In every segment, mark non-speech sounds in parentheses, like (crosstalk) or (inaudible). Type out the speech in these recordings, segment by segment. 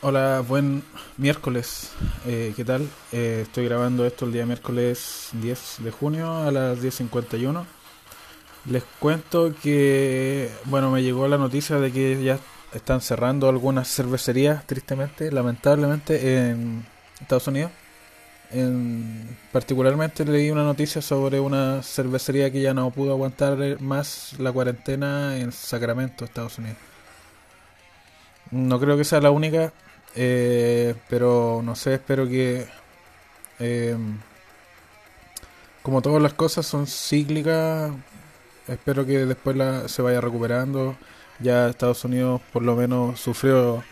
Hola, buen miércoles. Eh, ¿Qué tal? Eh, estoy grabando esto el día miércoles 10 de junio a las 10.51. Les cuento que, bueno, me llegó la noticia de que ya están cerrando algunas cervecerías, tristemente, lamentablemente, en Estados Unidos. En, particularmente leí una noticia sobre una cervecería que ya no pudo aguantar más la cuarentena en Sacramento, Estados Unidos. No creo que sea la única, eh, pero no sé, espero que... Eh, como todas las cosas son cíclicas, espero que después la, se vaya recuperando. Ya Estados Unidos por lo menos sufrió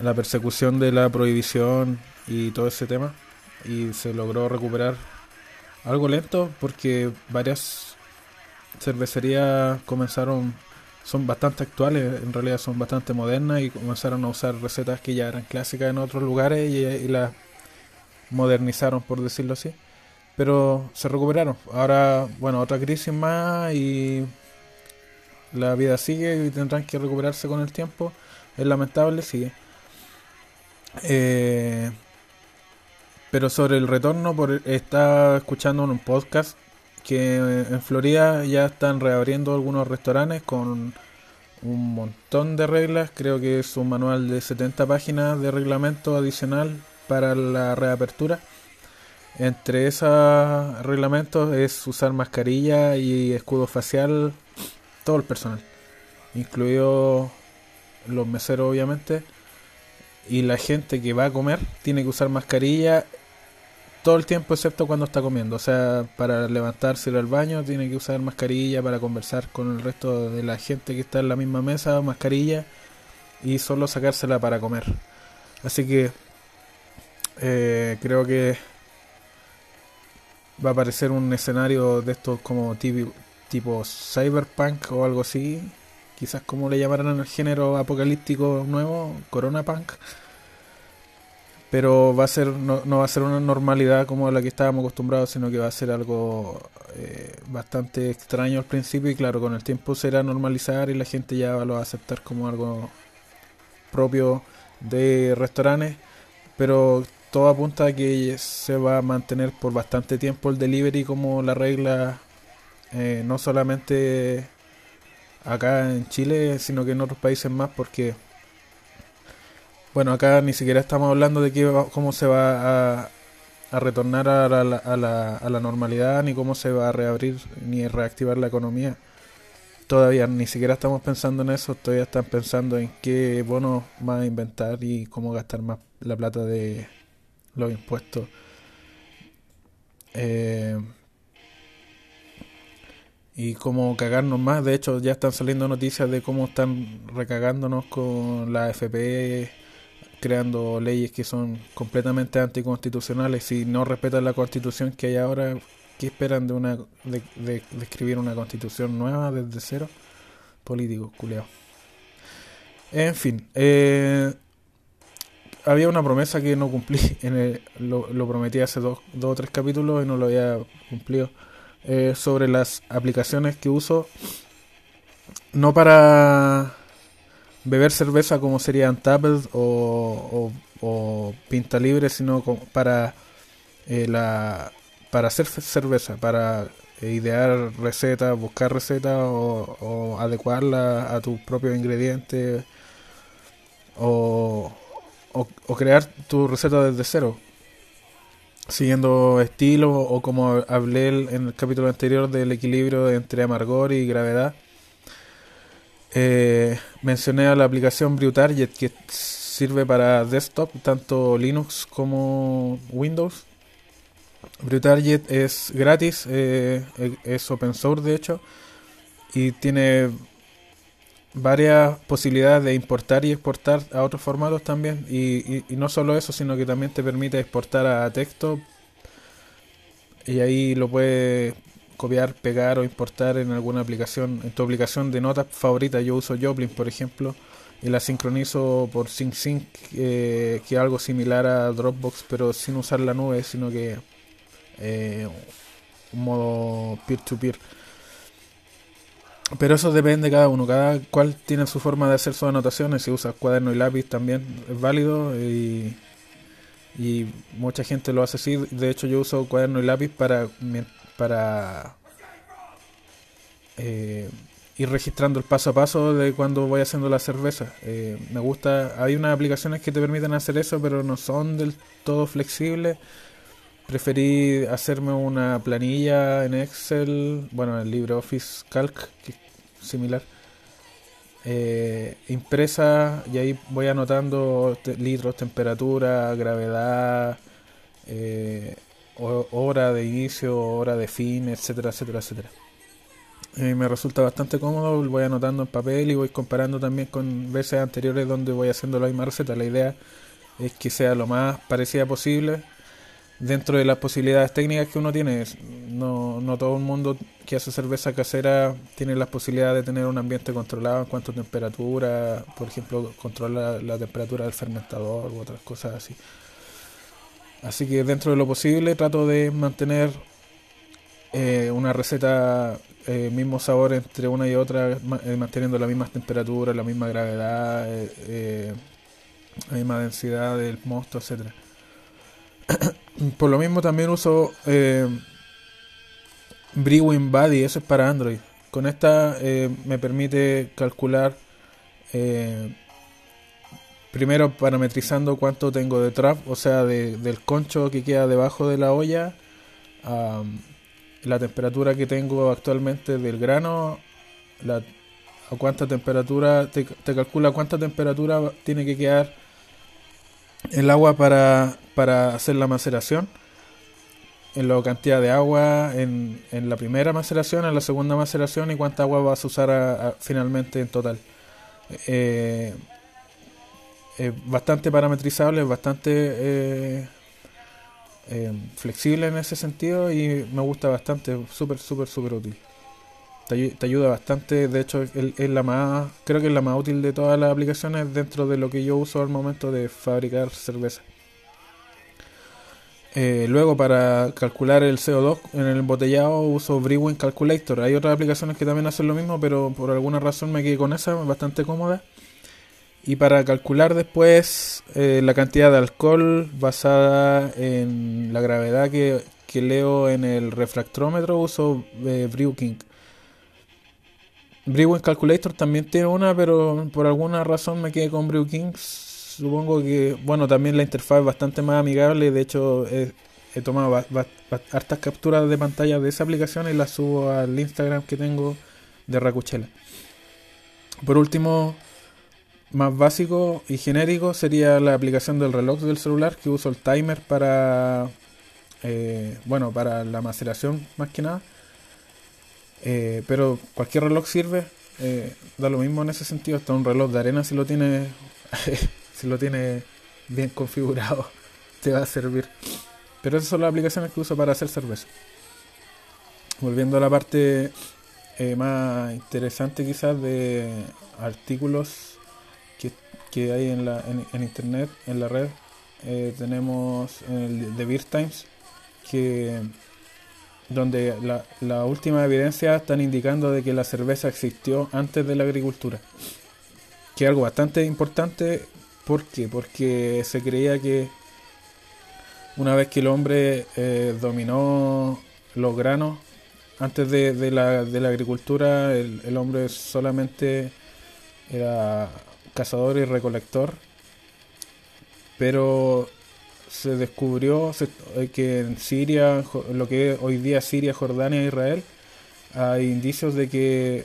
la persecución de la prohibición y todo ese tema y se logró recuperar algo lento porque varias cervecerías comenzaron son bastante actuales, en realidad son bastante modernas y comenzaron a usar recetas que ya eran clásicas en otros lugares y, las modernizaron, por decirlo así. Pero se recuperaron. Ahora, bueno, otra crisis más y la vida sigue y tendrán que recuperarse con el tiempo. Es lamentable, sigue. Eh, pero sobre el retorno, por, estaba escuchando en un podcast que en Florida ya están reabriendo algunos restaurantes con un montón de reglas. Creo que es un manual de 70 páginas de reglamento adicional para la reapertura. Entre esos reglamentos es usar mascarilla y escudo facial todo el personal, incluido los meseros obviamente. Y la gente que va a comer tiene que usar mascarilla todo el tiempo excepto cuando está comiendo. O sea, para levantarse ir al baño tiene que usar mascarilla, para conversar con el resto de la gente que está en la misma mesa, mascarilla, y solo sacársela para comer. Así que eh, creo que va a aparecer un escenario de estos como tipo, tipo cyberpunk o algo así. Quizás como le llamarán el género apocalíptico nuevo, corona punk pero va a ser no, no, va a ser una normalidad como la que estábamos acostumbrados, sino que va a ser algo eh, bastante extraño al principio y claro, con el tiempo será normalizar y la gente ya lo va a aceptar como algo propio de restaurantes, pero todo apunta a que se va a mantener por bastante tiempo el delivery como la regla, eh, no solamente acá en Chile, sino que en otros países más, porque bueno, acá ni siquiera estamos hablando de que, cómo se va a, a retornar a la, a, la, a la normalidad, ni cómo se va a reabrir, ni reactivar la economía. Todavía ni siquiera estamos pensando en eso, todavía están pensando en qué bonos a inventar y cómo gastar más la plata de los impuestos. Eh, y cómo cagarnos más. De hecho, ya están saliendo noticias de cómo están recagándonos con la FP creando leyes que son completamente anticonstitucionales y no respetan la constitución que hay ahora. ¿Qué esperan de una de, escribir una constitución nueva desde cero? Político, culeado. En fin, eh, había una promesa que no cumplí. (laughs) En lo, lo, prometí hace dos, dos o tres capítulos y no lo había cumplido. Eh, sobre las aplicaciones que uso. No para beber cerveza como sería Untapped o, o, Pinta Libre, sino para eh, la para hacer cerveza, para idear recetas, buscar recetas o, o adecuarla a tus propios ingredientes o, o, crear tu receta desde cero, siguiendo estilo o como hablé en el capítulo anterior del equilibrio entre amargor y gravedad eh, mencioné a la aplicación BrewTarget que sirve para desktop, tanto Linux como Windows. BrewTarget es gratis, eh, e-, es open source de hecho, y tiene varias posibilidades de importar y exportar a otros formatos también. Y, y, no solo eso, sino que también te permite exportar a texto. Y ahí lo puedes copiar, pegar o importar en alguna aplicación, en tu aplicación de notas favorita. Yo uso Joplin, por ejemplo, y la sincronizo por SyncSync, eh, que es algo similar a Dropbox, pero sin usar la nube, sino que eh, un modo peer-to-peer. pero eso depende de cada uno, cada cual tiene su forma de hacer sus anotaciones, si usa cuaderno y lápiz también es válido y, y mucha gente lo hace así, de hecho yo uso cuaderno y lápiz para, para eh, ir registrando el paso a paso de cuando voy haciendo la cerveza. Eh, me gusta, hay unas aplicaciones que te permiten hacer eso, pero no son del todo flexibles preferí hacerme una planilla en Excel, bueno, en LibreOffice Calc, que es similar, eh, impresa y ahí voy anotando litros, temperatura, gravedad, hora de inicio, hora de fin, etcétera, etcétera, etcétera. Me resulta bastante cómodo, voy anotando en papel y voy comparando también con veces anteriores donde voy haciendo la misma receta. La idea es que sea lo más parecida posible dentro de las posibilidades técnicas que uno tiene. No, no todo el mundo que hace cerveza casera tiene las posibilidades de tener un ambiente controlado en cuanto a temperatura, por ejemplo, controlar la, temperatura del fermentador u otras cosas así. Así que dentro de lo posible trato de mantener eh, una receta eh, mismo sabor entre una y otra, eh, manteniendo la misma temperatura, la misma gravedad, eh, la misma densidad del mosto, etcétera. (clears throat) Por lo mismo también uso Brewing Buddy, eso es para Android. Con esta me permite calcular primero parametrizando cuánto tengo de trap, o sea, del concho que queda debajo de la olla, la temperatura que tengo actualmente del grano, a cuánta temperatura, te, te calcula cuánta temperatura tiene que quedar el agua para, para hacer la maceración, en la cantidad de agua en, en, la primera maceración, en la segunda maceración y cuánta agua vas a usar finalmente en total. Eh, es bastante parametrizable, es bastante eh, eh, flexible en ese sentido y me gusta bastante, súper, súper, súper útil te, ayuda bastante. De hecho, es, la más, creo que es la más útil de todas las aplicaciones dentro de lo que yo uso al momento de fabricar cerveza. Eh, luego, para calcular el CO2 en el embotellado, uso Brewing Calculator. Hay otras aplicaciones que también hacen lo mismo, pero por alguna razón me quedé con esa, bastante cómoda. Y para calcular después eh, la cantidad de alcohol basada en la gravedad que, leo en el refractómetro, uso eh, Brewking. Brewing Calculator también tiene una, pero por alguna razón me quedé con Brew Kings. Supongo que, bueno, también la interfaz es bastante más amigable. De hecho, he, tomado hartas capturas de pantalla de esa aplicación y las subo al Instagram que tengo de Racuchela. Por último, más básico y genérico sería la aplicación del reloj del celular que uso el timer para, eh, bueno, para la maceración más que nada eh, pero cualquier reloj sirve, eh, da lo mismo en ese sentido, hasta un reloj de arena si lo tiene (laughs) si lo tiene bien configurado (laughs) te va a servir. Pero esas son las aplicaciones que uso para hacer cerveza. Volviendo a la parte más interesante quizás de artículos que, hay en, la, en, internet, en la red, tenemos el de Beer Times que donde la, la última evidencia están indicando de que la cerveza existió antes de la agricultura. Que es algo bastante importante, ¿por qué? Porque se creía que una vez que el hombre eh, dominó los granos, antes de, de, la, de la agricultura, el, el hombre solamente era cazador y recolector, pero se descubrió eh, que en Siria, lo que es hoy día Siria, Jordania e Israel, hay indicios de que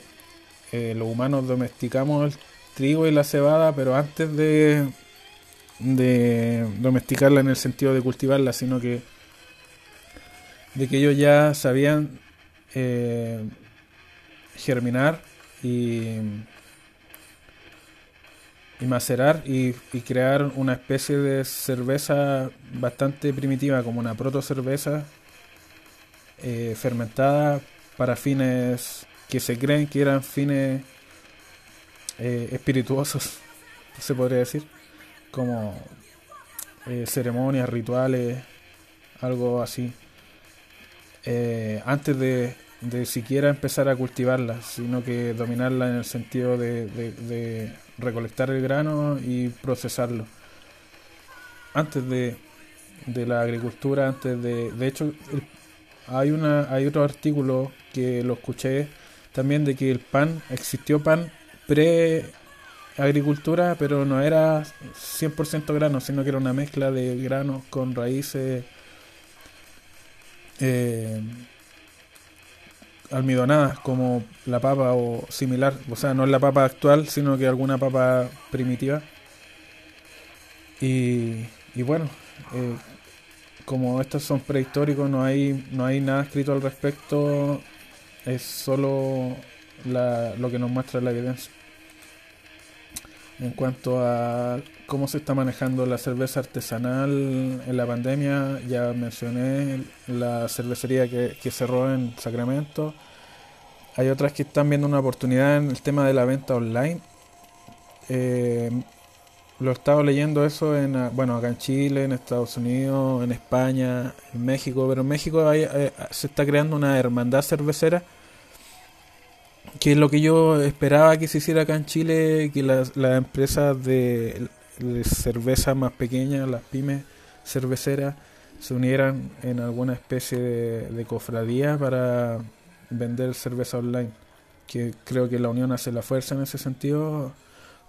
eh, los humanos domesticamos el trigo y la cebada, pero antes de, domesticarla en el sentido de cultivarla, sino que de que ellos ya sabían eh, germinar y y macerar y, crear una especie de cerveza bastante primitiva, como una proto cerveza eh, fermentada para fines que se creen que eran fines eh, espirituosos, (laughs) se podría decir, como eh, ceremonias, rituales, algo así. antes de, de siquiera empezar a cultivarla, sino que dominarla en el sentido de, de, recolectar el grano y procesarlo. Antes de, de la agricultura, antes de... De hecho, hay, una, hay otro artículo que lo escuché también de que el pan, existió pan pre agricultura, pero no era 100% grano, sino que era una mezcla de granos con raíces eh, almidonadas como la papa o similar, o sea, no es la papa actual, sino que alguna papa primitiva. Y, bueno, eh, como estos son prehistóricos, no hay, no hay nada escrito al respecto, es solo lo que nos muestra la evidencia. En cuanto a cómo se está manejando la cerveza artesanal en la pandemia, ya mencioné la cervecería que, cerró en Sacramento. Hay otras que están viendo una oportunidad en el tema de la venta online. Eh, lo he estado leyendo eso en, bueno, acá en Chile, en Estados Unidos, en España, en México, pero en México eh, se está creando una hermandad cervecera que es lo que yo esperaba que se hiciera acá en Chile, que las, empresas de, cerveza más pequeñas, las pymes cerveceras, se unieran en alguna especie de, cofradía para vender cerveza online. Que creo que la unión hace la fuerza en ese sentido,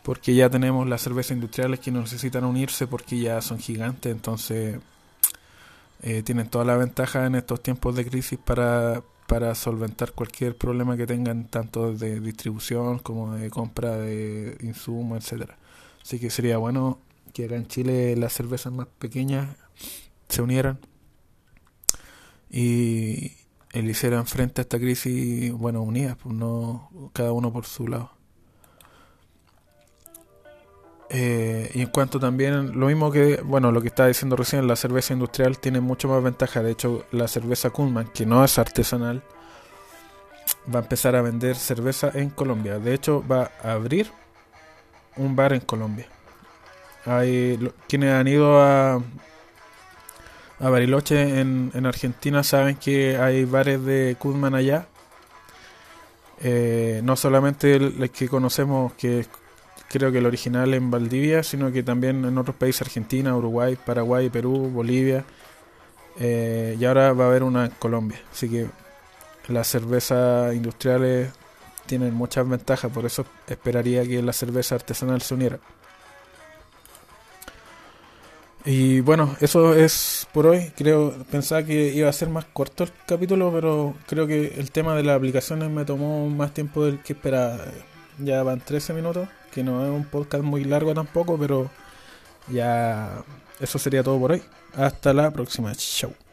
porque ya tenemos las cervezas industriales que no necesitan unirse porque ya son gigantes, entonces eh, tienen toda la ventaja en estos tiempos de crisis para, para solventar cualquier problema que tengan tanto de distribución como de compra de insumos, etcétera. Así que sería bueno que en Chile las cervezas más pequeñas se unieran y, le hicieran frente a esta crisis, bueno, unidas, pues no cada uno por su lado. Eh, y en cuanto también, lo mismo que, bueno, lo que estaba diciendo recién, la cerveza industrial tiene mucho más ventaja. De hecho, la cerveza Kuhlman, que no es artesanal, va a empezar a vender cerveza en Colombia. De hecho, va a abrir un bar en Colombia. Hay quienes han ido a, a Bariloche en, en Argentina saben que hay bares de Kuhlman allá. Eh, no solamente el, que conocemos, que creo que el original en Valdivia, sino que también en otros países, Argentina, Uruguay, Paraguay, Perú, Bolivia. Eh, y ahora va a haber una en Colombia. Así que las cervezas industriales tienen muchas ventajas, por eso esperaría que la cerveza artesanal se uniera. Y bueno, eso es por hoy. Creo, pensaba que iba a ser más corto el capítulo, pero creo que el tema de las aplicaciones me tomó más tiempo del que esperaba. Ya van 13 minutos que no es un podcast muy largo tampoco, pero ya eso sería todo por hoy. Hasta la próxima. Chau.